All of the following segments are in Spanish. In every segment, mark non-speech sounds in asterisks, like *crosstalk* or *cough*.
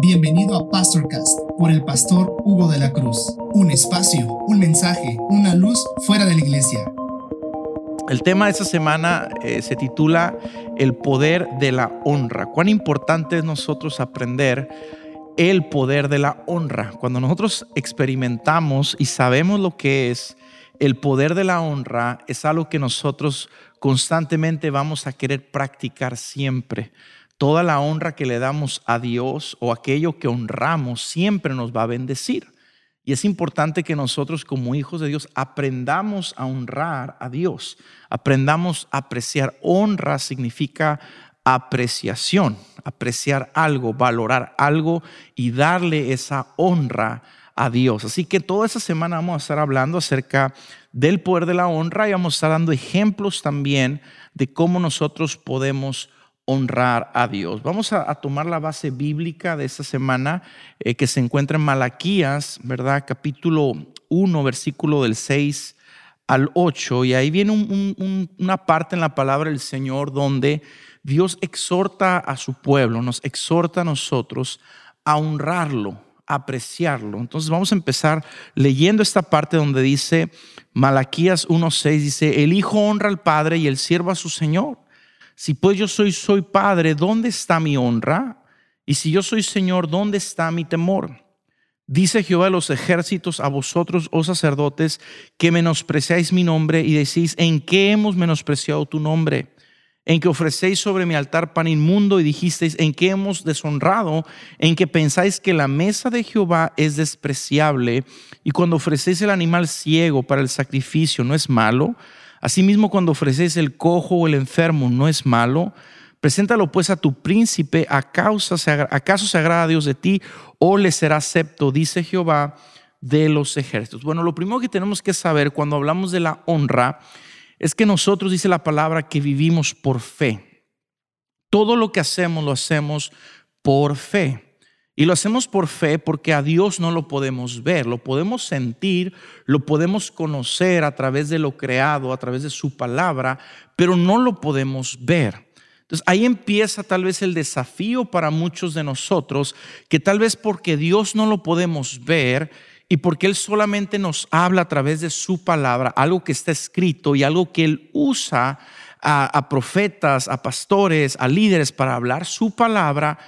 Bienvenido a Pastorcast por el pastor Hugo de la Cruz. Un espacio, un mensaje, una luz fuera de la iglesia. El tema de esta semana eh, se titula El poder de la honra. Cuán importante es nosotros aprender el poder de la honra. Cuando nosotros experimentamos y sabemos lo que es el poder de la honra, es algo que nosotros constantemente vamos a querer practicar siempre. Toda la honra que le damos a Dios o aquello que honramos siempre nos va a bendecir. Y es importante que nosotros como hijos de Dios aprendamos a honrar a Dios, aprendamos a apreciar. Honra significa apreciación, apreciar algo, valorar algo y darle esa honra a Dios. Así que toda esta semana vamos a estar hablando acerca del poder de la honra y vamos a estar dando ejemplos también de cómo nosotros podemos honrar a Dios. Vamos a, tomar la base bíblica de esta semana eh, que se encuentra en Malaquías, ¿verdad? Capítulo 1, versículo del 6 al 8. Y ahí viene una parte en la palabra del Señor donde Dios exhorta a su pueblo, nos exhorta a nosotros a honrarlo, a apreciarlo. Entonces vamos a empezar leyendo esta parte donde dice, Malaquías 1.6 dice, el Hijo honra al Padre y el siervo a su Señor. Si pues yo soy, soy Padre, ¿dónde está mi honra? Y si yo soy Señor, ¿dónde está mi temor? Dice Jehová de los ejércitos a vosotros, oh sacerdotes, que menospreciáis mi nombre y decís, ¿en qué hemos menospreciado tu nombre? En que ofrecéis sobre mi altar pan inmundo y dijisteis, ¿en qué hemos deshonrado? En que pensáis que la mesa de Jehová es despreciable y cuando ofrecéis el animal ciego para el sacrificio no es malo. Asimismo, cuando ofrecéis el cojo o el enfermo no es malo. Preséntalo pues a tu príncipe, ¿acaso se agrada a Dios de ti o le será acepto? Dice Jehová de los ejércitos. Bueno, lo primero que tenemos que saber cuando hablamos de la honra es que nosotros, dice la palabra, que vivimos por fe. Todo lo que hacemos lo hacemos por fe. Y lo hacemos por fe porque a Dios no lo podemos ver, lo podemos sentir, lo podemos conocer a través de lo creado, a través de su palabra, pero no lo podemos ver. Entonces ahí empieza tal vez el desafío para muchos de nosotros, que tal vez porque Dios no lo podemos ver y porque Él solamente nos habla a través de su palabra, algo que está escrito y algo que Él usa a, a profetas, a pastores, a líderes para hablar su palabra,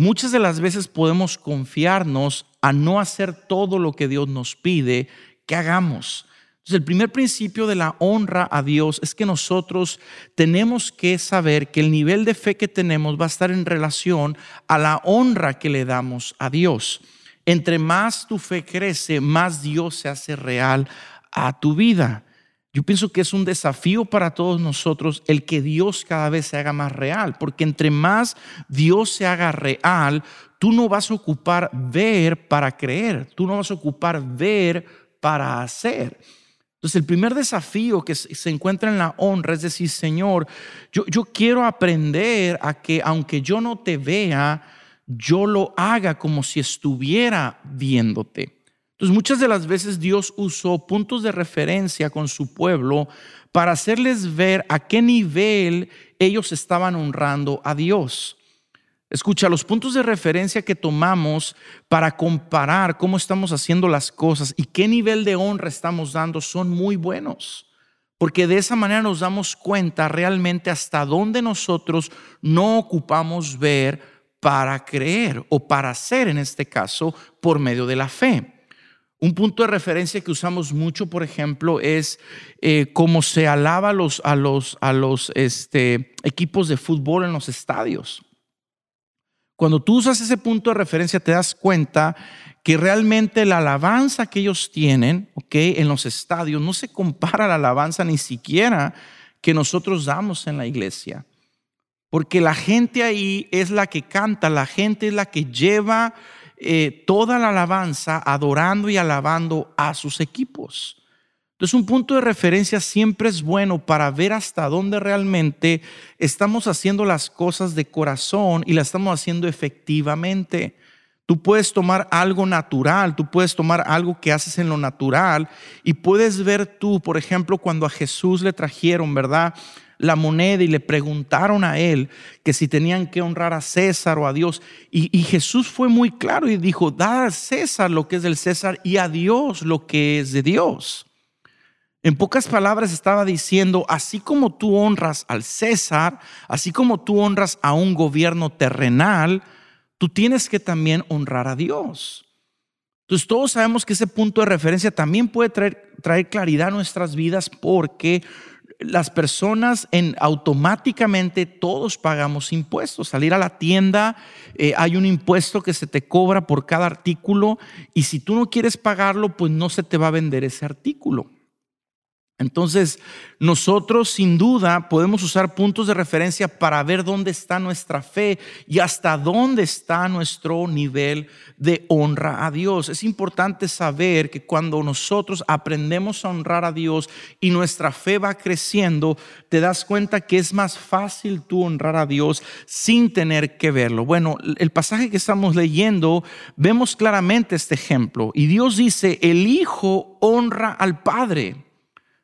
muchas de las veces podemos confiarnos a no hacer todo lo que Dios nos pide que hagamos. Entonces, el primer principio de la honra a Dios es que nosotros tenemos que saber que el nivel de fe que tenemos va a estar en relación a la honra que le damos a Dios. Entre más tu fe crece, más Dios se hace real a tu vida. Yo pienso que es un desafío para todos nosotros el que Dios cada vez se haga más real, porque entre más Dios se haga real, tú no vas a ocupar ver para creer, tú no vas a ocupar ver para hacer. Entonces el primer desafío que se encuentra en la honra es decir, Señor, yo, yo quiero aprender a que aunque yo no te vea, yo lo haga como si estuviera viéndote. Entonces muchas de las veces Dios usó puntos de referencia con su pueblo para hacerles ver a qué nivel ellos estaban honrando a Dios. Escucha, los puntos de referencia que tomamos para comparar cómo estamos haciendo las cosas y qué nivel de honra estamos dando son muy buenos. Porque de esa manera nos damos cuenta realmente hasta dónde nosotros no ocupamos ver para creer o para hacer en este caso por medio de la fe. Un punto de referencia que usamos mucho, por ejemplo, es eh, cómo se alaba a los, este, equipos de fútbol en los estadios. Cuando tú usas ese punto de referencia, te das cuenta que realmente la alabanza que ellos tienen okay, en los estadios no se compara a la alabanza ni siquiera que nosotros damos en la iglesia. Porque la gente ahí es la que canta, la gente es la que lleva eh, toda la alabanza adorando y alabando a sus equipos. Entonces un punto de referencia siempre es bueno para ver hasta dónde realmente estamos haciendo las cosas de corazón y las estamos haciendo efectivamente. Tú puedes tomar algo natural, tú puedes tomar algo que haces en lo natural y puedes ver tú, por ejemplo, cuando a Jesús le trajeron, ¿verdad? La moneda y le preguntaron a él que si tenían que honrar a César o a Dios. Y, Jesús fue muy claro y dijo, da a César lo que es del César y a Dios lo que es de Dios. En pocas palabras estaba diciendo, así como tú honras al César, así como tú honras a un gobierno terrenal, tú tienes que también honrar a Dios. Entonces todos sabemos que ese punto de referencia también puede traer, traer claridad a nuestras vidas porque las personas en automáticamente todos pagamos impuestos. Salir a la tienda, eh, hay un impuesto que se te cobra por cada artículo y si tú no quieres pagarlo, pues no se te va a vender ese artículo. Entonces, nosotros sin duda podemos usar puntos de referencia para ver dónde está nuestra fe y hasta dónde está nuestro nivel de honra a Dios. Es importante saber que cuando nosotros aprendemos a honrar a Dios y nuestra fe va creciendo, te das cuenta que es más fácil tú honrar a Dios sin tener que verlo. Bueno, el pasaje que estamos leyendo, vemos claramente este ejemplo y Dios dice, el Hijo honra al Padre.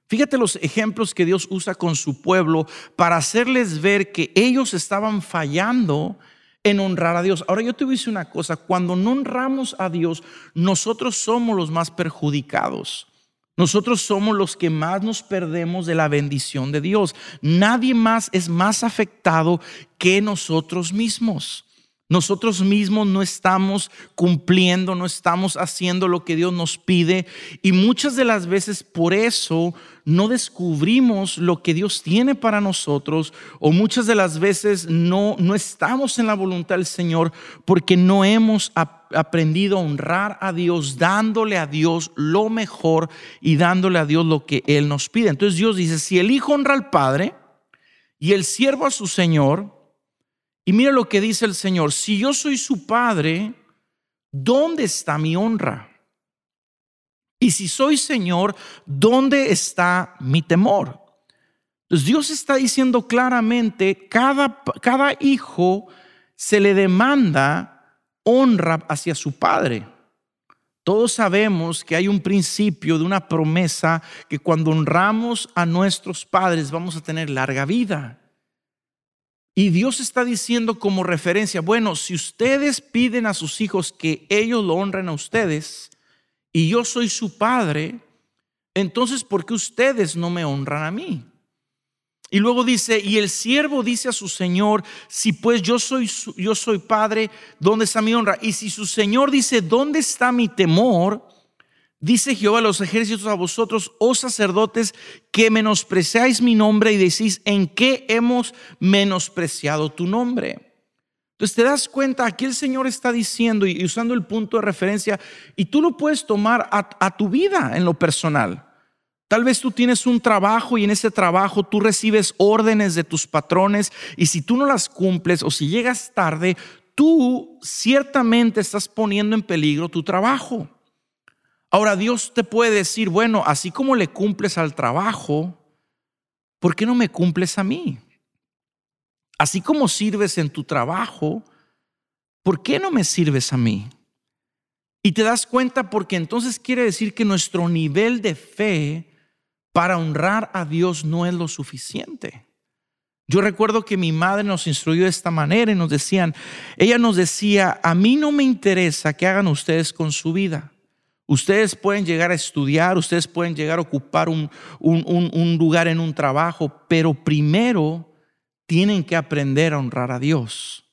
Fíjate los ejemplos que Dios usa con su pueblo para hacerles ver que ellos estaban fallando en honrar a Dios. Ahora yo te voy a decir una cosa, cuando no honramos a Dios, nosotros somos los más perjudicados. Nosotros somos los que más nos perdemos de la bendición de Dios. Nadie más es más afectado que nosotros mismos. Nosotros mismos no estamos cumpliendo, no estamos haciendo lo que Dios nos pide y muchas de las veces por eso no descubrimos lo que Dios tiene para nosotros o muchas de las veces no, no estamos en la voluntad del Señor porque no hemos aprendido a honrar a Dios, dándole a Dios lo mejor y dándole a Dios lo que Él nos pide. Entonces Dios dice, si el Hijo honra al Padre y el siervo a su Señor, y mira lo que dice el Señor, si yo soy su Padre, ¿dónde está mi honra? Y si soy Señor, ¿dónde está mi temor? Entonces Dios está diciendo claramente, cada, cada hijo se le demanda honra hacia su padre. Todos sabemos que hay un principio de una promesa que cuando honramos a nuestros padres vamos a tener larga vida. Y Dios está diciendo como referencia, bueno, si ustedes piden a sus hijos que ellos lo honren a ustedes, y yo soy su padre, entonces ¿por qué ustedes no me honran a mí? Y luego dice, y el siervo dice a su señor, si pues yo soy yo soy padre, ¿dónde está mi honra? Y si su señor dice, ¿dónde está mi temor? Dice Jehová a los ejércitos a vosotros, oh sacerdotes, que menospreciáis mi nombre y decís, ¿en qué hemos menospreciado tu nombre? Entonces te das cuenta, aquí el Señor está diciendo y usando el punto de referencia, y tú lo puedes tomar a, tu vida en lo personal. Tal vez tú tienes un trabajo y en ese trabajo tú recibes órdenes de tus patrones y si tú no las cumples o si llegas tarde, tú ciertamente estás poniendo en peligro tu trabajo. Ahora Dios te puede decir, bueno, así como le cumples al trabajo, ¿por qué no me cumples a mí? Así como sirves en tu trabajo, ¿por qué no me sirves a mí? Y te das cuenta porque entonces quiere decir que nuestro nivel de fe para honrar a Dios no es lo suficiente. Yo recuerdo que mi madre nos instruyó de esta manera y nos decían, ella nos decía, a mí no me interesa qué hagan ustedes con su vida. Ustedes pueden llegar a estudiar, ustedes pueden llegar a ocupar un, un, un lugar en un trabajo, pero primero tienen que aprender a honrar a Dios.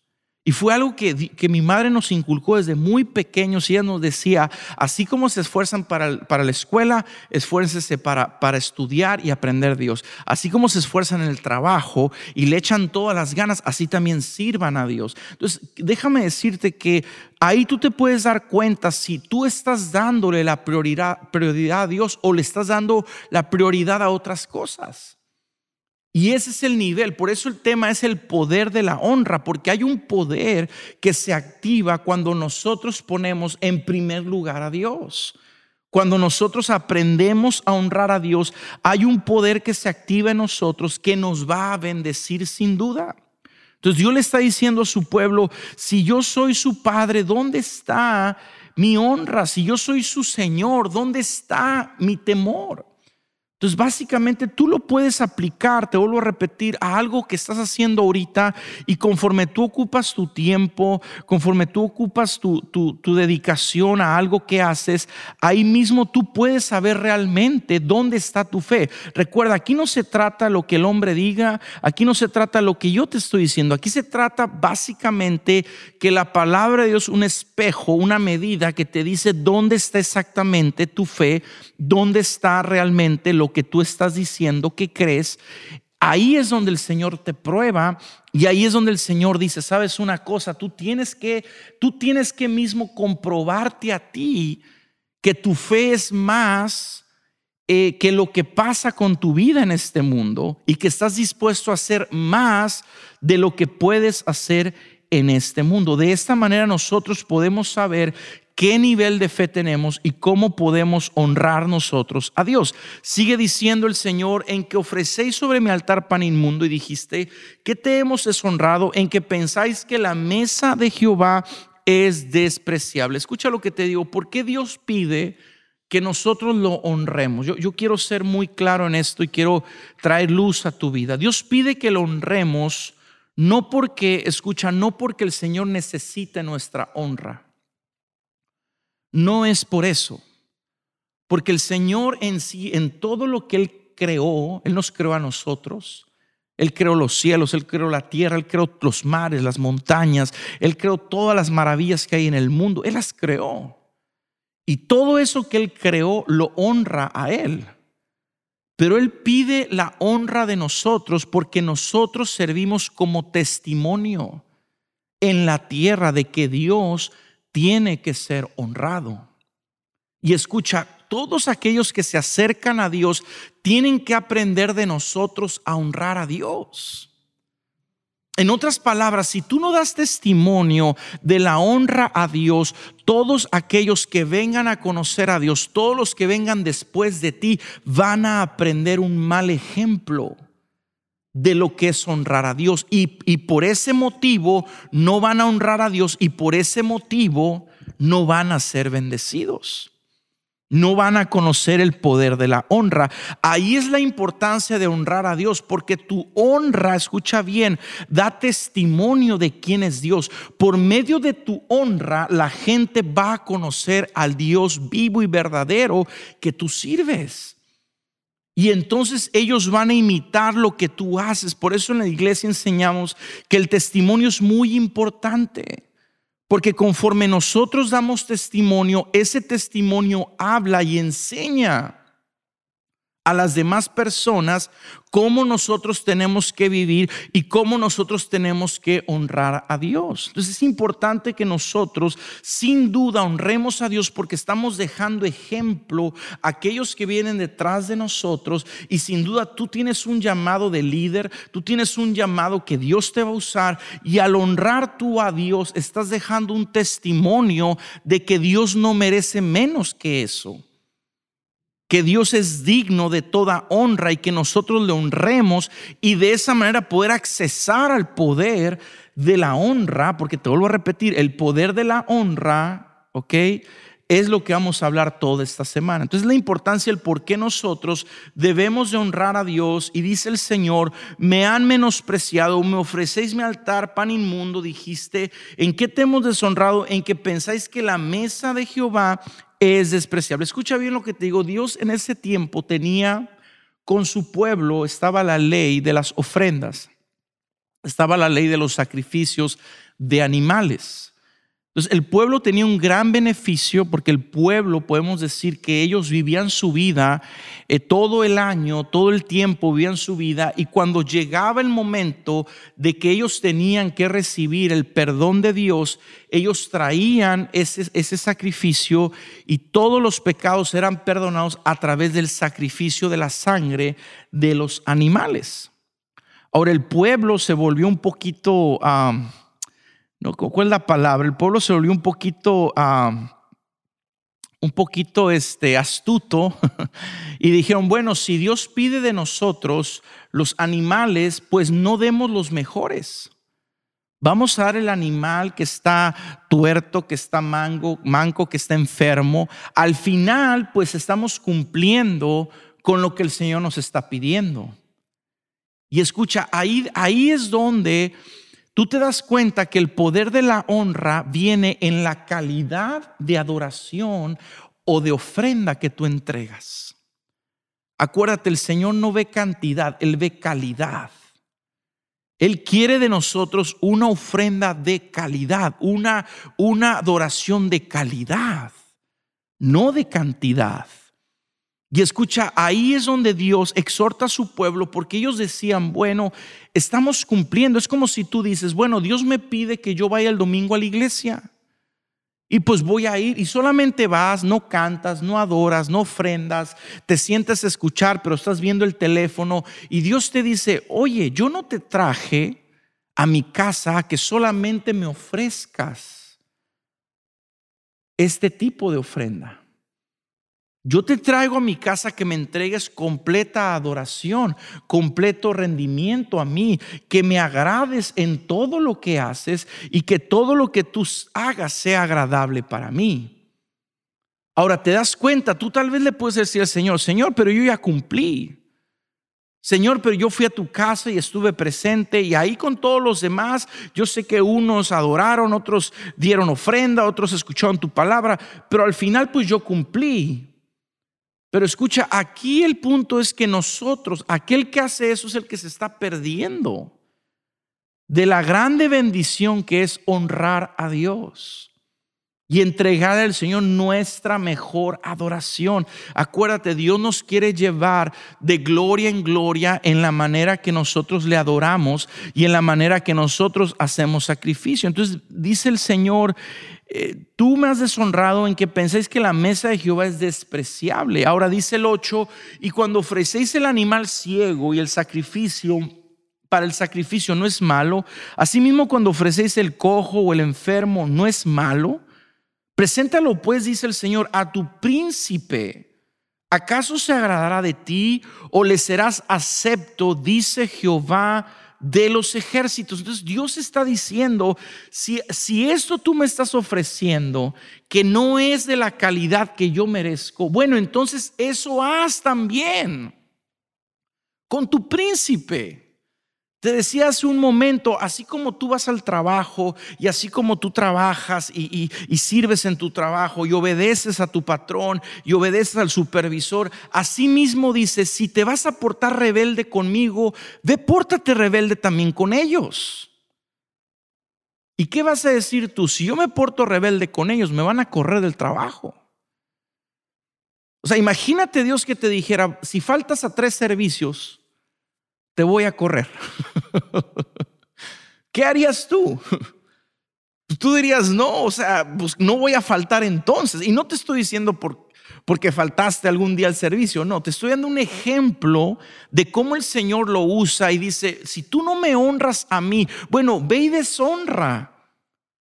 Y fue algo que, que, mi madre nos inculcó desde muy pequeños. Y ella nos decía, así como se esfuerzan para, para la escuela, esfuércense para, para estudiar y aprender Dios. Así como se esfuerzan en el trabajo y le echan todas las ganas, así también sirvan a Dios. Entonces, déjame decirte que ahí tú te puedes dar cuenta si tú estás dándole la prioridad, prioridad a Dios o le estás dando la prioridad a otras cosas. Y ese es el nivel, por eso el tema es el poder de la honra, porque hay un poder que se activa cuando nosotros ponemos en primer lugar a Dios. Cuando nosotros aprendemos a honrar a Dios, hay un poder que se activa en nosotros que nos va a bendecir sin duda. Entonces Dios le está diciendo a su pueblo, si yo soy su padre, ¿dónde está mi honra? Si yo soy su Señor, ¿dónde está mi temor? Entonces, básicamente tú lo puedes aplicar, te vuelvo a repetir, a algo que estás haciendo ahorita y conforme tú ocupas tu tiempo, conforme tú ocupas tu, tu, dedicación a algo que haces, ahí mismo tú puedes saber realmente dónde está tu fe. Recuerda, aquí no se trata lo que el hombre diga, aquí no se trata lo que yo te estoy diciendo, aquí se trata básicamente que la palabra de Dios, un espejo, una medida que te dice dónde está exactamente tu fe, dónde está realmente lo que tú estás diciendo que crees, ahí es donde el Señor te prueba y ahí es donde el Señor dice, sabes una cosa, tú tienes que, tú tienes que mismo comprobarte a ti que tu fe es más eh, que lo que pasa con tu vida en este mundo y que estás dispuesto a hacer más de lo que puedes hacer en este mundo. De esta manera nosotros podemos saber qué nivel de fe tenemos y cómo podemos honrar nosotros a Dios. Sigue diciendo el Señor, en que ofrecéis sobre mi altar pan inmundo y dijiste, ¿qué te hemos deshonrado? En que pensáis que la mesa de Jehová es despreciable. Escucha lo que te digo, ¿por qué Dios pide que nosotros lo honremos? Yo, yo quiero ser muy claro en esto y quiero traer luz a tu vida. Dios pide que lo honremos no porque, escucha, no porque el Señor necesite nuestra honra. No es por eso, porque el Señor en sí, en todo lo que Él creó, Él nos creó a nosotros. Él creó los cielos, Él creó la tierra, Él creó los mares, las montañas, Él creó todas las maravillas que hay en el mundo, Él las creó. Y todo eso que Él creó lo honra a Él. Pero Él pide la honra de nosotros porque nosotros servimos como testimonio en la tierra de que Dios tiene que ser honrado. Y escucha, todos aquellos que se acercan a Dios tienen que aprender de nosotros a honrar a Dios. En otras palabras, si tú no das testimonio de la honra a Dios, todos aquellos que vengan a conocer a Dios, todos los que vengan después de ti, van a aprender un mal ejemplo de lo que es honrar a Dios. Y, por ese motivo no van a honrar a Dios y por ese motivo no van a ser bendecidos. No van a conocer el poder de la honra. Ahí es la importancia de honrar a Dios, porque tu honra, escucha bien, da testimonio de quién es Dios. Por medio de tu honra, la gente va a conocer al Dios vivo y verdadero que tú sirves. Y entonces ellos van a imitar lo que tú haces. Por eso en la iglesia enseñamos que el testimonio es muy importante. Porque conforme nosotros damos testimonio, ese testimonio habla y enseña a las demás personas cómo nosotros tenemos que vivir y cómo nosotros tenemos que honrar a Dios. Entonces es importante que nosotros sin duda honremos a Dios porque estamos dejando ejemplo a aquellos que vienen detrás de nosotros y sin duda tú tienes un llamado de líder, tú tienes un llamado que Dios te va a usar y al honrar tú a Dios estás dejando un testimonio de que Dios no merece menos que eso que Dios es digno de toda honra y que nosotros le honremos y de esa manera poder accesar al poder de la honra, porque te vuelvo a repetir, el poder de la honra, ¿ok? Es lo que vamos a hablar toda esta semana. Entonces la importancia, el por qué nosotros debemos de honrar a Dios. Y dice el Señor, me han menospreciado, me ofrecéis mi altar, pan inmundo, dijiste, ¿en qué te hemos deshonrado? En que pensáis que la mesa de Jehová es despreciable. Escucha bien lo que te digo. Dios en ese tiempo tenía con su pueblo, estaba la ley de las ofrendas, estaba la ley de los sacrificios de animales. Entonces, el pueblo tenía un gran beneficio porque el pueblo, podemos decir que ellos vivían su vida eh, todo el año, todo el tiempo vivían su vida y cuando llegaba el momento de que ellos tenían que recibir el perdón de Dios, ellos traían ese, ese sacrificio y todos los pecados eran perdonados a través del sacrificio de la sangre de los animales. Ahora, el pueblo se volvió un poquito... ¿Cuál es la palabra? El pueblo se volvió un poquito, un poquito este, astuto *laughs* y dijeron, bueno, si Dios pide de nosotros los animales, pues no demos los mejores. Vamos a dar el animal que está tuerto, que está mango, manco, que está enfermo. Al final, pues estamos cumpliendo con lo que el Señor nos está pidiendo. Y escucha, ahí, ahí es donde tú te das cuenta que el poder de la honra viene en la calidad de adoración o de ofrenda que tú entregas. Acuérdate, el Señor no ve cantidad, Él ve calidad. Él quiere de nosotros una ofrenda de calidad, una, una adoración de calidad, no de cantidad. Y escucha, ahí es donde Dios exhorta a su pueblo porque ellos decían, bueno, estamos cumpliendo. Es como si tú dices, bueno, Dios me pide que yo vaya el domingo a la iglesia. Y pues voy a ir y solamente vas, no cantas, no adoras, no ofrendas, te sientes a escuchar, pero estás viendo el teléfono y Dios te dice, oye, yo no te traje a mi casa a que solamente me ofrezcas este tipo de ofrenda. Yo te traigo a mi casa que me entregues completa adoración, completo rendimiento a mí, que me agrades en todo lo que haces y que todo lo que tú hagas sea agradable para mí. Ahora te das cuenta, tú tal vez le puedes decir al Señor, Señor, pero yo ya cumplí. Señor, pero yo fui a tu casa y estuve presente y ahí con todos los demás, yo sé que unos adoraron, otros dieron ofrenda, otros escucharon tu palabra, pero al final pues yo cumplí. Pero escucha, aquí el punto es que nosotros, aquel que hace eso es el que se está perdiendo de la grande bendición que es honrar a Dios y entregar al Señor nuestra mejor adoración. Acuérdate, Dios nos quiere llevar de gloria en gloria en la manera que nosotros le adoramos y en la manera que nosotros hacemos sacrificio. Entonces dice el Señor, eh, tú me has deshonrado en que pensáis que la mesa de Jehová es despreciable. Ahora dice el 8, y cuando ofrecéis el animal ciego y el sacrificio, para el sacrificio no es malo, asimismo cuando ofrecéis el cojo o el enfermo no es malo, preséntalo pues, dice el Señor, a tu príncipe. ¿Acaso se agradará de ti o le serás acepto, dice Jehová? De los ejércitos. Entonces Dios está diciendo, si, si esto tú me estás ofreciendo, que no es de la calidad que yo merezco, bueno, entonces eso haz también con tu príncipe. Te decía hace un momento, así como tú vas al trabajo y así como tú trabajas y, sirves en tu trabajo y obedeces a tu patrón y obedeces al supervisor, así mismo dice, si te vas a portar rebelde conmigo, ve, pórtate rebelde también con ellos. ¿Y qué vas a decir tú? Si yo me porto rebelde con ellos, me van a correr del trabajo. O sea, imagínate Dios que te dijera, si faltas a tres servicios, te voy a correr. ¿Qué harías tú? Tú dirías, no, o sea, pues no voy a faltar entonces. Y no te estoy diciendo por, porque faltaste algún día al servicio, no, te estoy dando un ejemplo de cómo el Señor lo usa y dice, si tú no me honras a mí, bueno, ve y deshonra.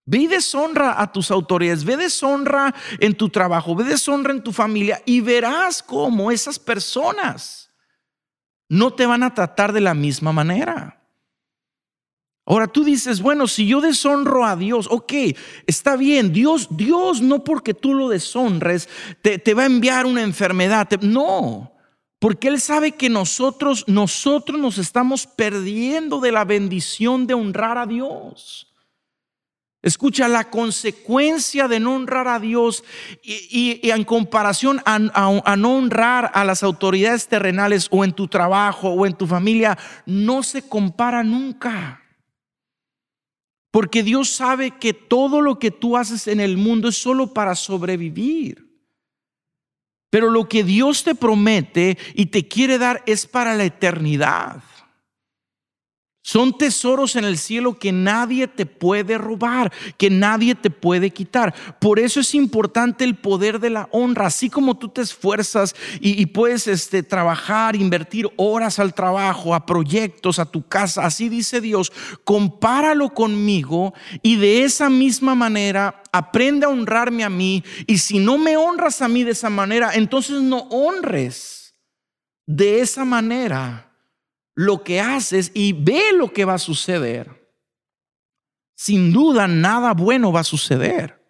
Ve y deshonra a tus autoridades, ve deshonra en tu trabajo, ve deshonra en tu familia y verás cómo esas personas no te van a tratar de la misma manera. Ahora tú dices, bueno, si yo deshonro a Dios, ok, está bien, Dios, Dios no porque tú lo deshonres te, te va a enviar una enfermedad, no, porque Él sabe que nosotros, nosotros nos estamos perdiendo de la bendición de honrar a Dios. Escucha, la consecuencia de no honrar a Dios y, en comparación a, no honrar a las autoridades terrenales o en tu trabajo o en tu familia, no se compara nunca. Porque Dios sabe que todo lo que tú haces en el mundo es solo para sobrevivir. Pero lo que Dios te promete y te quiere dar es para la eternidad. Son tesoros en el cielo que nadie te puede robar, que nadie te puede quitar. Por eso es importante el poder de la honra. Así como tú te esfuerzas y, puedes este, trabajar, invertir horas al trabajo, a proyectos, a tu casa. Así dice Dios, compáralo conmigo y de esa misma manera aprende a honrarme a mí. Y si no me honras a mí de esa manera, entonces no honres de esa manera lo que haces y ve lo que va a suceder, sin duda nada bueno va a suceder.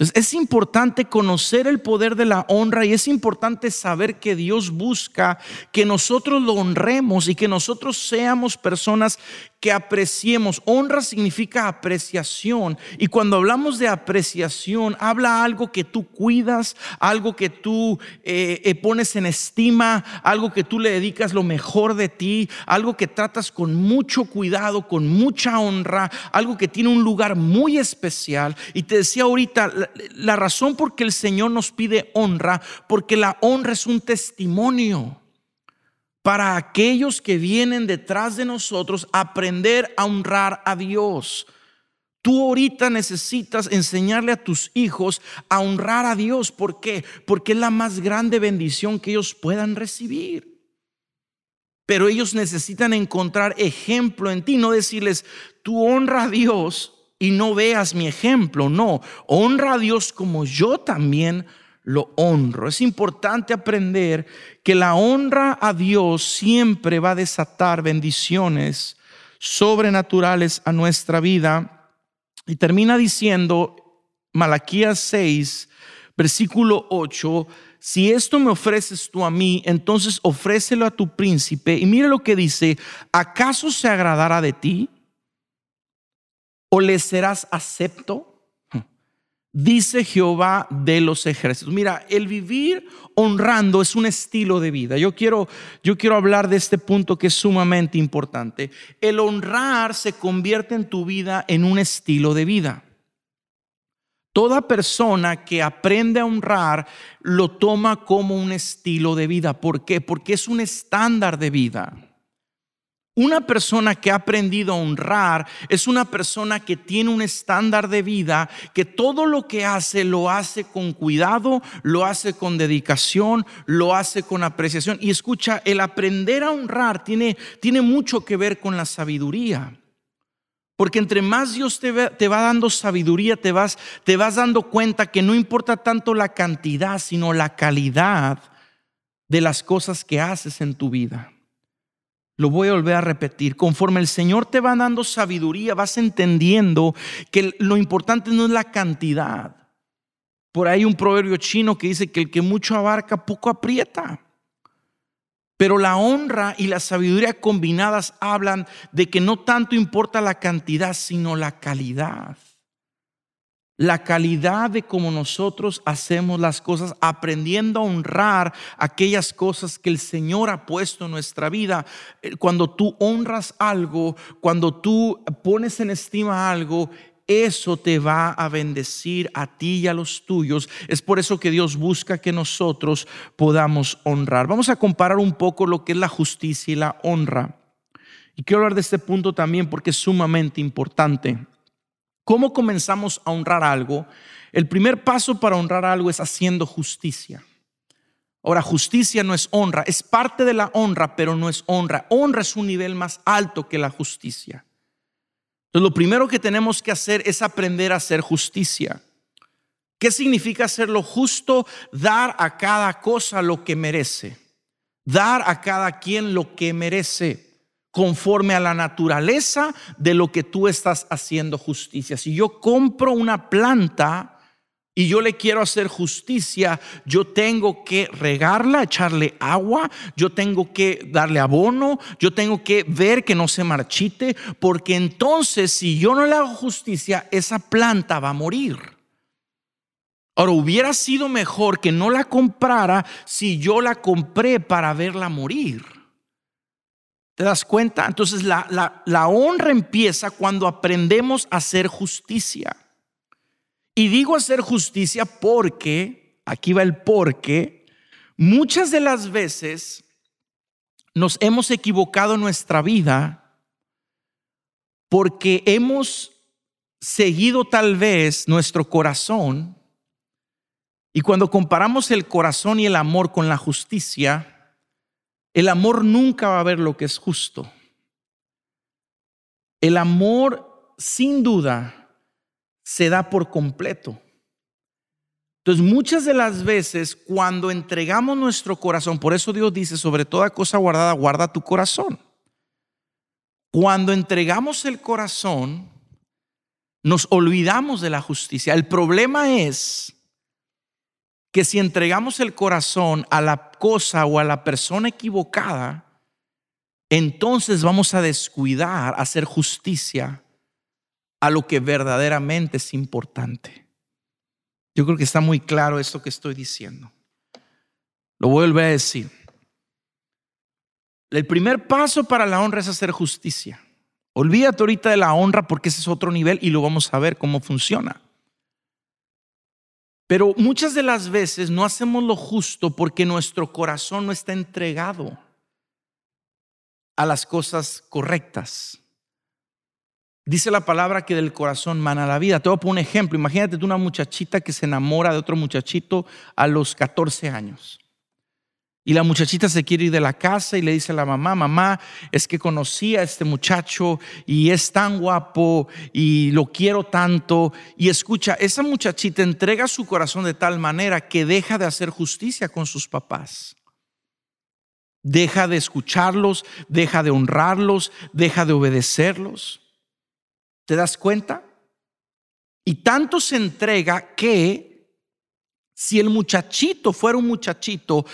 Entonces es importante conocer el poder de la honra y es importante saber que Dios busca que nosotros lo honremos y que nosotros seamos personas que apreciemos. Honra significa apreciación. Y cuando hablamos de apreciación, habla algo que tú cuidas, algo que tú eh, eh, pones en estima, algo que tú le dedicas lo mejor de ti, algo que tratas con mucho cuidado, con mucha honra, algo que tiene un lugar muy especial. Y te decía ahorita, la, razón por que el Señor nos pide honra, porque la honra es un testimonio para aquellos que vienen detrás de nosotros aprender a honrar a Dios. Tú ahorita necesitas enseñarle a tus hijos a honrar a Dios. ¿Por qué? Porque es la más grande bendición que ellos puedan recibir. Pero ellos necesitan encontrar ejemplo en ti, no decirles, tú honra a Dios y no veas mi ejemplo. No, honra a Dios como yo también lo honro. Es importante aprender que la honra a Dios siempre va a desatar bendiciones sobrenaturales a nuestra vida. Y termina diciendo Malaquías 6, versículo 8, si esto me ofreces tú a mí, entonces ofrécelo a tu príncipe. Y mire lo que dice, ¿acaso se agradará de ti? ¿O le serás acepto? Dice Jehová de los ejércitos. Mira, el vivir honrando es un estilo de vida. Yo quiero, yo quiero hablar de este punto que es sumamente importante. El honrar se convierte en tu vida en un estilo de vida. Toda persona que aprende a honrar lo toma como un estilo de vida. ¿Por qué? Porque es un estándar de vida. Una persona que ha aprendido a honrar es una persona que tiene un estándar de vida, que todo lo que hace lo hace con cuidado, lo hace con dedicación, lo hace con apreciación. Y escucha, el aprender a honrar tiene, tiene mucho que ver con la sabiduría. Porque entre más Dios te, te va dando sabiduría, te vas, te vas dando cuenta que no importa tanto la cantidad, sino la calidad de las cosas que haces en tu vida. Lo voy a volver a repetir. Conforme el Señor te va dando sabiduría, vas entendiendo que lo importante no es la cantidad. Por ahí un proverbio chino que dice que el que mucho abarca, poco aprieta. Pero la honra y la sabiduría combinadas hablan de que no tanto importa la cantidad, sino la calidad la calidad de cómo nosotros hacemos las cosas, aprendiendo a honrar aquellas cosas que el Señor ha puesto en nuestra vida. Eh, cuando tú honras algo, cuando tú pones en estima algo, eso te va a bendecir a ti y a los tuyos. Es por eso que Dios busca que nosotros podamos honrar. Vamos a comparar un poco lo que es la justicia y la honra. Y quiero hablar de este punto también porque es sumamente importante. ¿Cómo comenzamos a honrar algo? El primer paso para honrar algo es haciendo justicia. Ahora, justicia no es honra, es parte de la honra, pero no es honra. Honra es un nivel más alto que la justicia. Entonces, lo primero que tenemos que hacer es aprender a hacer justicia. ¿Qué significa hacer lo justo? Dar a cada cosa lo que merece. Dar a cada quien lo que merece conforme a la naturaleza de lo que tú estás haciendo justicia. Si yo compro una planta y yo le quiero hacer justicia, yo tengo que regarla, echarle agua, yo tengo que darle abono, yo tengo que ver que no se marchite, porque entonces si yo no le hago justicia, esa planta va a morir. Ahora, hubiera sido mejor que no la comprara si yo la compré para verla morir. ¿Te das cuenta? Entonces la, la, honra empieza cuando aprendemos a hacer justicia. Y digo hacer justicia porque, aquí va el porque, muchas de las veces nos hemos equivocado en nuestra vida porque hemos seguido tal vez nuestro corazón y cuando comparamos el corazón y el amor con la justicia, el amor nunca va a ver lo que es justo. El amor, sin duda, se da por completo. Entonces, muchas de las veces cuando entregamos nuestro corazón, por eso Dios dice, sobre toda cosa guardada, guarda tu corazón. Cuando entregamos el corazón, nos olvidamos de la justicia. El problema es que si entregamos el corazón a la cosa o a la persona equivocada, entonces vamos a descuidar hacer justicia a lo que verdaderamente es importante. Yo creo que está muy claro esto que estoy diciendo. Lo volver a decir. El primer paso para la honra es hacer justicia. Olvídate ahorita de la honra porque ese es otro nivel y lo vamos a ver cómo funciona. Pero muchas de las veces no hacemos lo justo porque nuestro corazón no está entregado a las cosas correctas. Dice la palabra que del corazón mana la vida. Te voy a poner un ejemplo. Imagínate tú una muchachita que se enamora de otro muchachito a los 14 años. Y la muchachita se quiere ir de la casa y le dice a la mamá, mamá, es que conocí a este muchacho y es tan guapo y lo quiero tanto. Y escucha, esa muchachita entrega su corazón de tal manera que deja de hacer justicia con sus papás. Deja de escucharlos, deja de honrarlos, deja de obedecerlos. ¿Te das cuenta? Y tanto se entrega que si el muchachito fuera un muchachito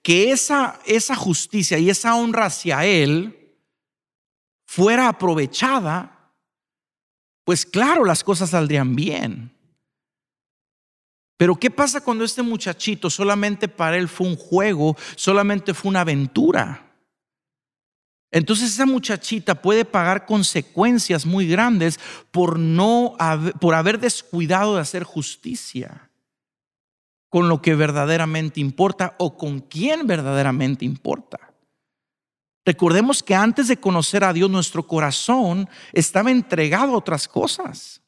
que esa, esa justicia y esa honra hacia Él fuera aprovechada, pues claro, las cosas saldrían bien. Pero ¿qué pasa cuando este muchachito solamente para él fue un juego, solamente fue una aventura? Entonces esa muchachita puede pagar consecuencias muy grandes por no por haber descuidado de hacer justicia con lo que verdaderamente importa o con quién verdaderamente importa. Recordemos que antes de conocer a Dios, nuestro corazón estaba entregado a otras cosas.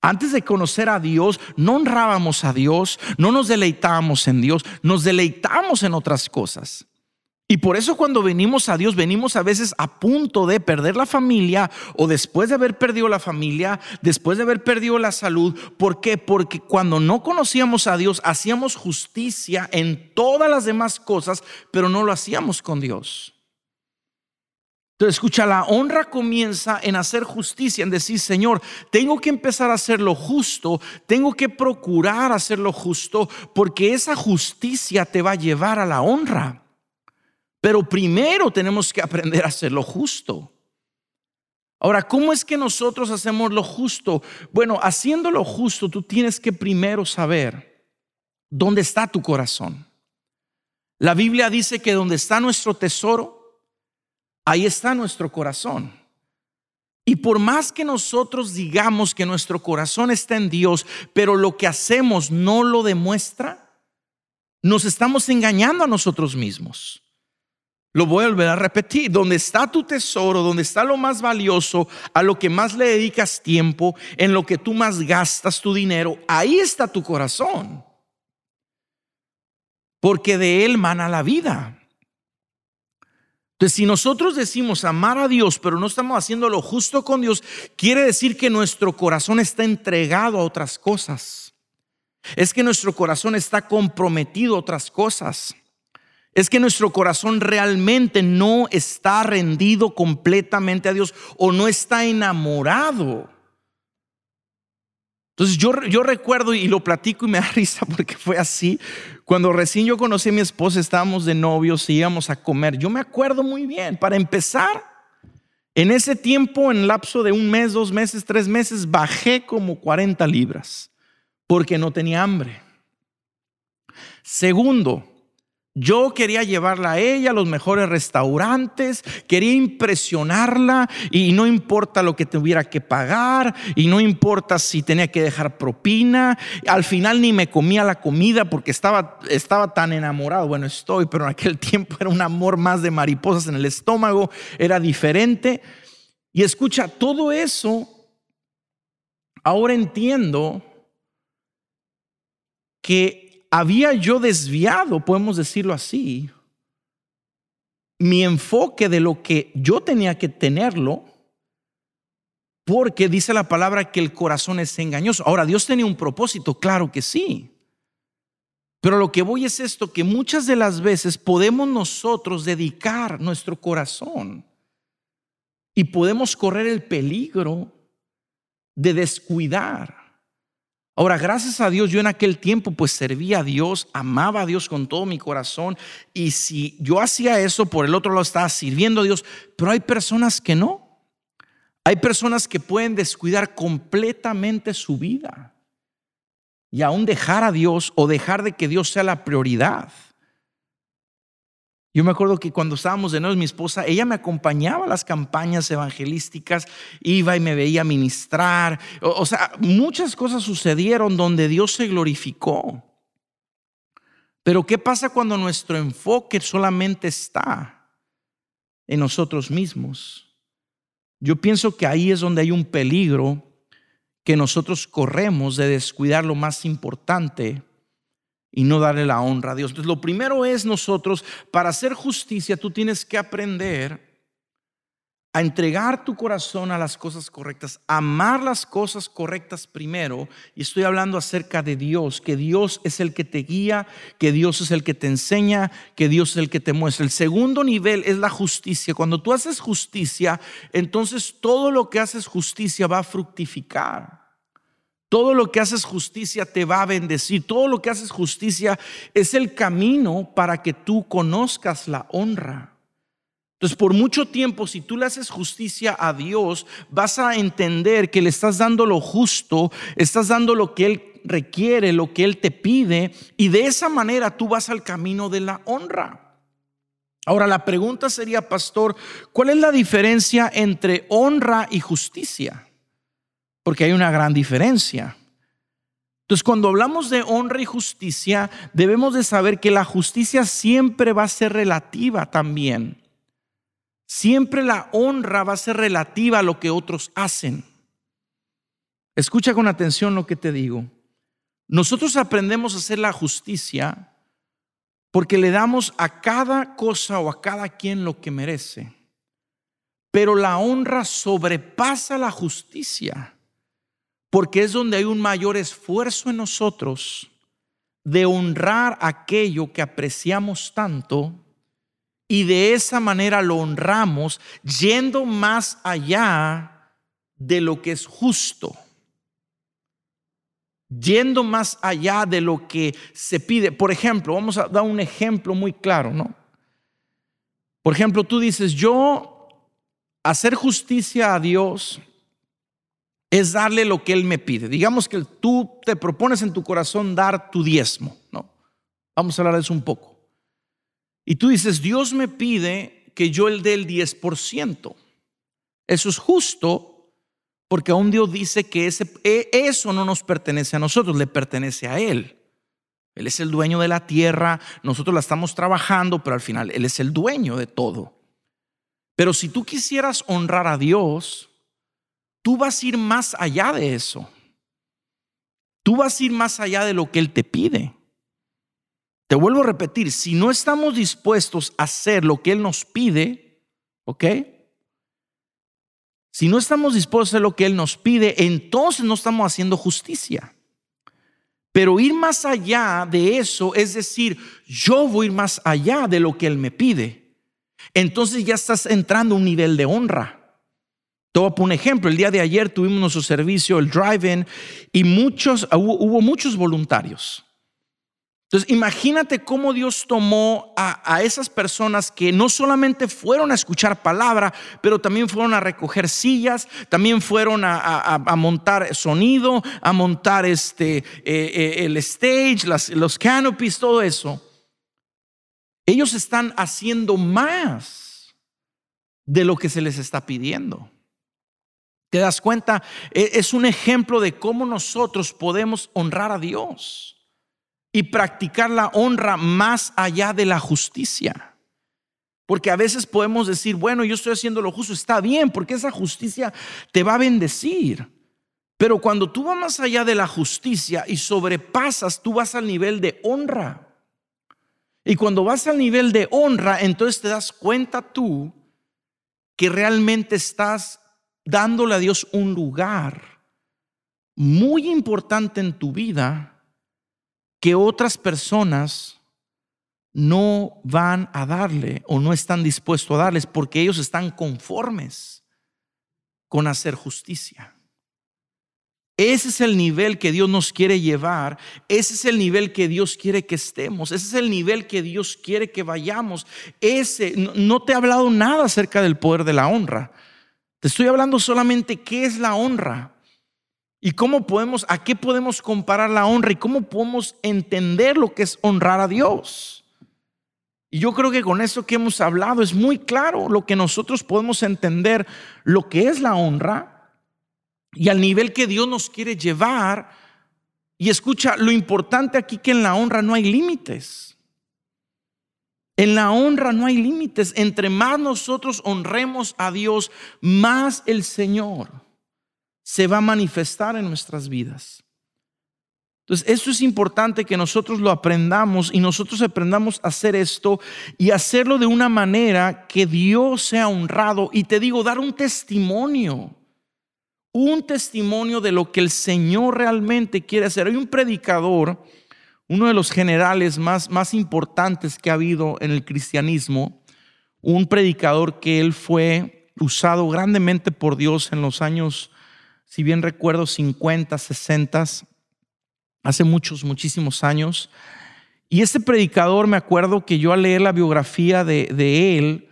Antes de conocer a Dios, no honrábamos a Dios, no nos deleitábamos en Dios, nos deleitamos en otras cosas. Y por eso cuando venimos a Dios, venimos a veces a punto de perder la familia o después de haber perdido la familia, después de haber perdido la salud. ¿Por qué? Porque cuando no conocíamos a Dios, hacíamos justicia en todas las demás cosas, pero no lo hacíamos con Dios. Entonces, escucha, la honra comienza en hacer justicia, en decir, Señor, tengo que empezar a hacer lo justo, tengo que procurar hacer lo justo, porque esa justicia te va a llevar a la honra. Pero primero tenemos que aprender a hacer lo justo. Ahora, ¿cómo es que nosotros hacemos lo justo? Bueno, haciendo lo justo, tú tienes que primero saber dónde está tu corazón. La Biblia dice que donde está nuestro tesoro, ahí está nuestro corazón. Y por más que nosotros digamos que nuestro corazón está en Dios, pero lo que hacemos no lo demuestra, nos estamos engañando a nosotros mismos. Lo voy a volver a repetir. Donde está tu tesoro, donde está lo más valioso, a lo que más le dedicas tiempo, en lo que tú más gastas tu dinero, ahí está tu corazón. Porque de él mana la vida. Entonces, si nosotros decimos amar a Dios, pero no estamos haciendo lo justo con Dios, quiere decir que nuestro corazón está entregado a otras cosas. Es que nuestro corazón está comprometido a otras cosas es que nuestro corazón realmente no está rendido completamente a Dios o no está enamorado. Entonces yo, yo recuerdo y lo platico y me da *laughs* risa porque fue así. Cuando recién yo conocí a mi esposa, estábamos de novios y íbamos a comer. Yo me acuerdo muy bien. Para empezar, en ese tiempo, en lapso de un mes, dos meses, tres meses, bajé como 40 libras porque no tenía hambre. Segundo, yo quería llevarla a ella a los mejores restaurantes, quería impresionarla y no importa lo que tuviera que pagar y no importa si tenía que dejar propina. Al final ni me comía la comida porque estaba, estaba tan enamorado. Bueno, estoy, pero en aquel *laughs* tiempo era un amor más de mariposas en el estómago, era diferente. Y escucha, todo eso, ahora entiendo que había yo desviado, podemos decirlo así, mi enfoque de lo que yo tenía que tenerlo, porque dice la palabra que el corazón es engañoso. Ahora, Dios tenía un propósito, claro que sí. Pero lo que voy es esto, que muchas de las veces podemos nosotros dedicar nuestro corazón y podemos correr el peligro de descuidar. Ahora, gracias a Dios, yo en aquel tiempo pues servía a Dios, amaba a Dios con todo mi corazón y si yo hacía eso, por el otro lado estaba sirviendo a Dios, pero hay personas que no. Hay personas que pueden descuidar completamente su vida y aún dejar a Dios o dejar de que Dios sea la prioridad. Yo me acuerdo que cuando estábamos de nuevo, mi esposa, ella me acompañaba a las campañas evangelísticas, iba y me veía ministrar. O, sea, muchas cosas sucedieron donde Dios se glorificó. Pero ¿qué pasa cuando nuestro enfoque solamente está en nosotros mismos? Yo pienso que ahí es donde hay un peligro que nosotros corremos de descuidar lo más importante y no darle la honra a Dios. Entonces, lo primero es nosotros, para hacer justicia, tú tienes que aprender a entregar tu corazón a las cosas correctas, amar las cosas correctas primero. Y estoy hablando acerca de Dios, que Dios es el que te guía, que Dios es el que te enseña, que Dios es el que te muestra. El segundo nivel es la justicia. Cuando tú haces justicia, entonces todo lo que haces justicia va a fructificar. Todo lo que haces justicia te va a bendecir. Todo lo que haces justicia es el camino para que tú conozcas la honra. Entonces, por mucho tiempo, si tú le haces justicia a Dios, vas a entender que le estás dando lo justo, estás dando lo que Él requiere, lo que Él te pide, y de esa manera tú vas al camino de la honra. Ahora, la pregunta sería, pastor, ¿cuál es la diferencia entre honra y justicia? Porque hay una gran diferencia. Entonces, cuando hablamos de honra y justicia, debemos de saber que la justicia siempre va a ser relativa también. Siempre la honra va a ser relativa a lo que otros hacen. Escucha con atención lo que te digo. Nosotros aprendemos a hacer la justicia porque le damos a cada cosa o a cada quien lo que merece. Pero la honra sobrepasa la justicia porque es donde hay un mayor esfuerzo en nosotros de honrar aquello que apreciamos tanto y de esa manera lo honramos yendo más allá de lo que es justo, yendo más allá de lo que se pide. Por ejemplo, vamos a dar un ejemplo muy claro, ¿no? Por ejemplo, tú dices, yo hacer justicia a Dios es darle lo que Él me pide. Digamos que tú te propones en tu corazón dar tu diezmo, ¿no? Vamos a hablar de eso un poco. Y tú dices, Dios me pide que yo el dé el 10%. Eso es justo porque aún Dios dice que ese, e, eso no nos pertenece a nosotros, le pertenece a Él. Él es el dueño de la tierra, nosotros la estamos trabajando, pero al final Él es el dueño de todo. Pero si tú quisieras honrar a Dios, tú vas a ir más allá de eso. Tú vas a ir más allá de lo que Él te pide. Te vuelvo a repetir, si no estamos dispuestos a hacer lo que Él nos pide, ¿ok? Si no estamos dispuestos a hacer lo que Él nos pide, entonces no estamos haciendo justicia. Pero ir más allá de eso es decir, yo voy a ir más allá de lo que Él me pide. Entonces ya estás entrando a un nivel de honra. Te voy un ejemplo. El día de ayer tuvimos nuestro servicio, el drive-in, y muchos, hubo, muchos voluntarios. Entonces, imagínate cómo Dios tomó a, esas personas que no solamente fueron a escuchar palabra, pero también fueron a recoger sillas, también fueron a, montar sonido, a montar este, eh, eh, el stage, los canopies, todo eso. Ellos están haciendo más de lo que se les está pidiendo. ¿Te das cuenta? E, es un ejemplo de cómo nosotros podemos honrar a Dios y practicar la honra más allá de la justicia. Porque a veces podemos decir, bueno, yo estoy haciendo lo justo, está bien, porque esa justicia te va a bendecir. Pero cuando tú vas más allá de la justicia y sobrepasas, tú vas al nivel de honra. Y cuando vas al nivel de honra, entonces te das cuenta tú que realmente estás dándole a Dios un lugar muy importante en tu vida que otras personas no van a darle o no están dispuestos a darles porque ellos están conformes con hacer justicia. Ese es el nivel que Dios nos quiere llevar. Ese es el nivel que Dios quiere que estemos. Ese es el nivel que Dios quiere que vayamos. Ese, no, te he hablado nada acerca del poder de la honra. Estoy hablando solamente qué es la honra. Y cómo podemos, a qué podemos comparar la honra y cómo podemos entender lo que es honrar a Dios. Y yo creo que con eso que hemos hablado es muy claro lo que nosotros podemos entender, lo que es la honra y al nivel que Dios nos quiere llevar. Y escucha, lo importante aquí que en la honra no hay límites. En la honra no hay límites. Entre más nosotros honremos a Dios, más el Señor se va a manifestar en nuestras vidas. Entonces, eso es importante que nosotros lo aprendamos y nosotros aprendamos a hacer esto y hacerlo de una manera que Dios sea honrado. Y te digo, dar un testimonio un testimonio de lo que el Señor realmente quiere hacer. Hay un predicador, uno de los generales más, más importantes que ha habido en el cristianismo, un predicador que él fue usado grandemente por Dios en los años, si bien recuerdo, 50, 60, hace muchos, muchísimos años. Y ese predicador, me acuerdo que yo al leer la biografía de, él,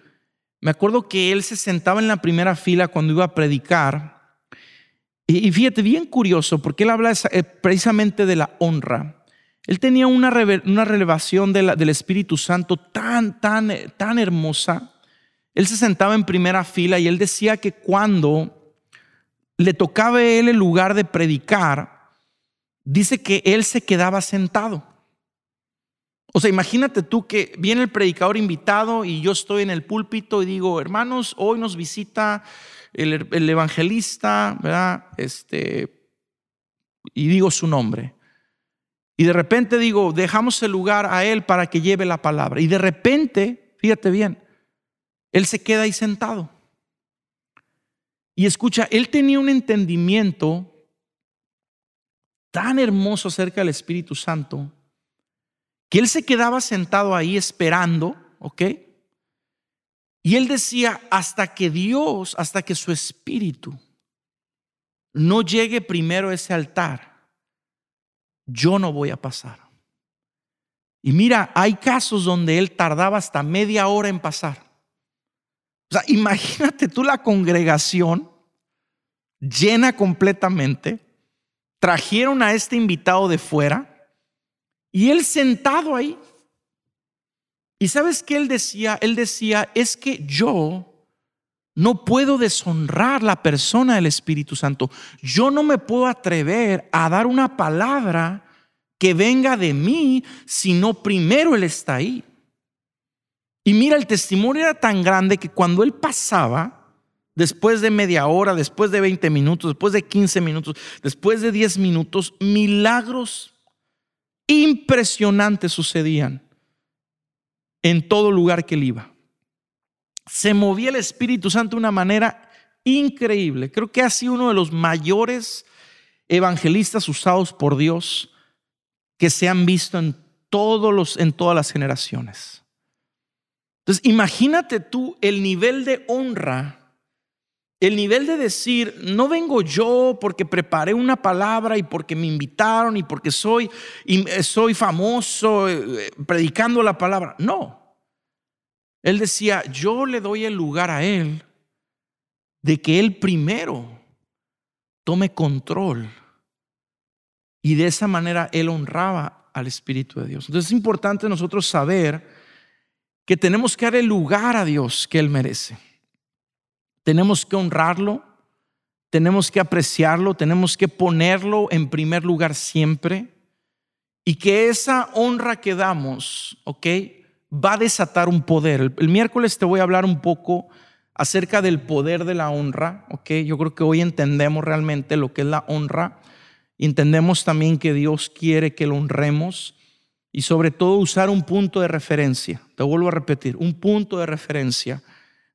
me acuerdo que él se sentaba en la primera fila cuando iba a predicar y fíjate, bien curioso, porque él habla eh, precisamente de la honra. Él tenía una, una revelación del Espíritu Santo tan, tan, tan hermosa. Él se sentaba en primera fila y él decía que cuando le tocaba a él el lugar de predicar, dice que él se quedaba sentado. O sea, imagínate tú que viene el predicador invitado y yo estoy en el púlpito y digo, hermanos, hoy nos visita el, evangelista, ¿verdad? Este, y digo su nombre. Y de repente digo, dejamos el lugar a él para que lleve la palabra. Y de repente, fíjate bien, él se queda ahí sentado. Y escucha, él tenía un entendimiento tan hermoso acerca del Espíritu Santo que él se quedaba sentado ahí esperando, ¿ok? Y él decía, hasta que Dios, hasta que su espíritu no llegue primero a ese altar, yo no voy a pasar. Y mira, hay casos donde él tardaba hasta media hora en pasar. O sea, imagínate tú la congregación llena completamente, trajeron a este invitado de fuera y él sentado ahí y sabes qué él decía? Él decía, es que yo no puedo deshonrar la persona del Espíritu Santo. Yo no me puedo atrever a dar una palabra que venga de mí si no primero Él está ahí. Y mira, el testimonio era tan grande que cuando Él pasaba, después de media hora, después de 20 minutos, después de 15 minutos, después de 10 minutos, milagros impresionantes sucedían en todo lugar que él iba. Se movía el Espíritu Santo de una manera increíble. Creo que ha sido uno de los mayores evangelistas usados por Dios que se han visto en, todos los, en todas las generaciones. Entonces, imagínate tú el nivel de honra el nivel de decir, no vengo yo porque preparé una palabra y porque me invitaron y porque soy, y eh, soy famoso eh, predicando la palabra. No. Él decía, yo le doy el lugar a Él de que Él primero tome control. Y de esa manera Él honraba al Espíritu de Dios. Entonces es importante nosotros saber que tenemos que dar el lugar a Dios que Él merece. Tenemos que honrarlo, tenemos que apreciarlo, tenemos que ponerlo en primer lugar siempre. Y que esa honra que damos, ¿ok? Va a desatar un poder. El, miércoles te voy a hablar un poco acerca del poder de la honra, ¿ok? Yo creo que hoy entendemos realmente lo que es la honra. Entendemos también que Dios quiere que lo honremos y sobre todo usar un punto de referencia. Te vuelvo a repetir, un punto de referencia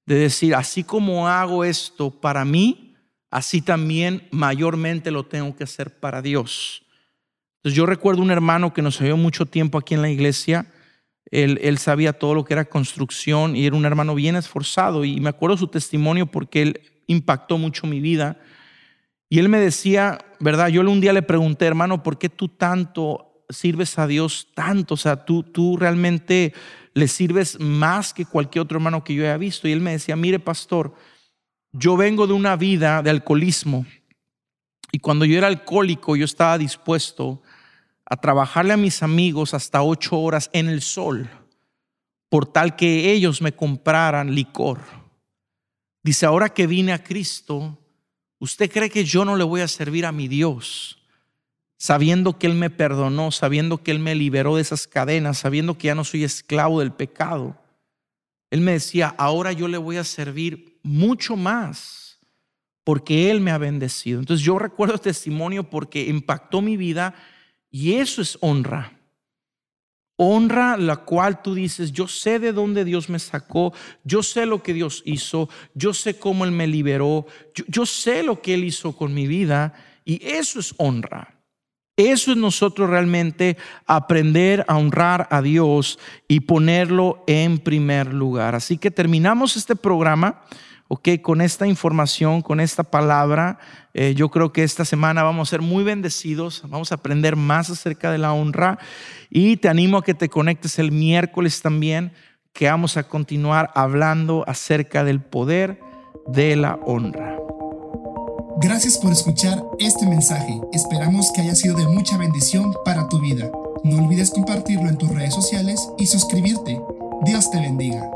de decir, así como hago esto para mí, así también mayormente lo tengo que hacer para Dios. Entonces yo recuerdo un hermano que nos ayudó mucho tiempo aquí en la iglesia, él, sabía todo lo que era construcción y era un hermano bien esforzado y me acuerdo su testimonio porque él impactó mucho mi vida. Y él me decía, ¿verdad? Yo un día le pregunté, hermano, ¿por qué tú tanto sirves a Dios tanto? O sea, tú, tú realmente le sirves más que cualquier otro hermano que yo haya visto. Y él me decía, mire, pastor, yo vengo de una vida de alcoholismo. Y cuando yo era alcohólico, yo estaba dispuesto a trabajarle a mis amigos hasta ocho horas en el sol, por tal que ellos me compraran licor. Dice, ahora que vine a Cristo, ¿usted cree que yo no le voy a servir a mi Dios? Sabiendo que Él me perdonó, sabiendo que Él me liberó de esas cadenas, sabiendo que ya no soy esclavo del pecado. Él me decía, ahora yo le voy a servir mucho más porque Él me ha bendecido. Entonces yo recuerdo el testimonio porque impactó mi vida y eso es honra. Honra la cual tú dices, yo sé de dónde Dios me sacó, yo sé lo que Dios hizo, yo sé cómo Él me liberó, yo, sé lo que Él hizo con mi vida y eso es honra. Eso es nosotros realmente aprender a honrar a Dios y ponerlo en primer lugar. Así que terminamos este programa ok, con esta información, con esta palabra, eh, yo creo que esta semana vamos a ser muy bendecidos, vamos a aprender más acerca de la honra y te animo a que te conectes el miércoles también, que vamos a continuar hablando acerca del poder de la honra. Gracias por escuchar este mensaje. Esperamos que haya sido de mucha bendición para tu vida. No olvides compartirlo en tus redes sociales y suscribirte. Dios te bendiga.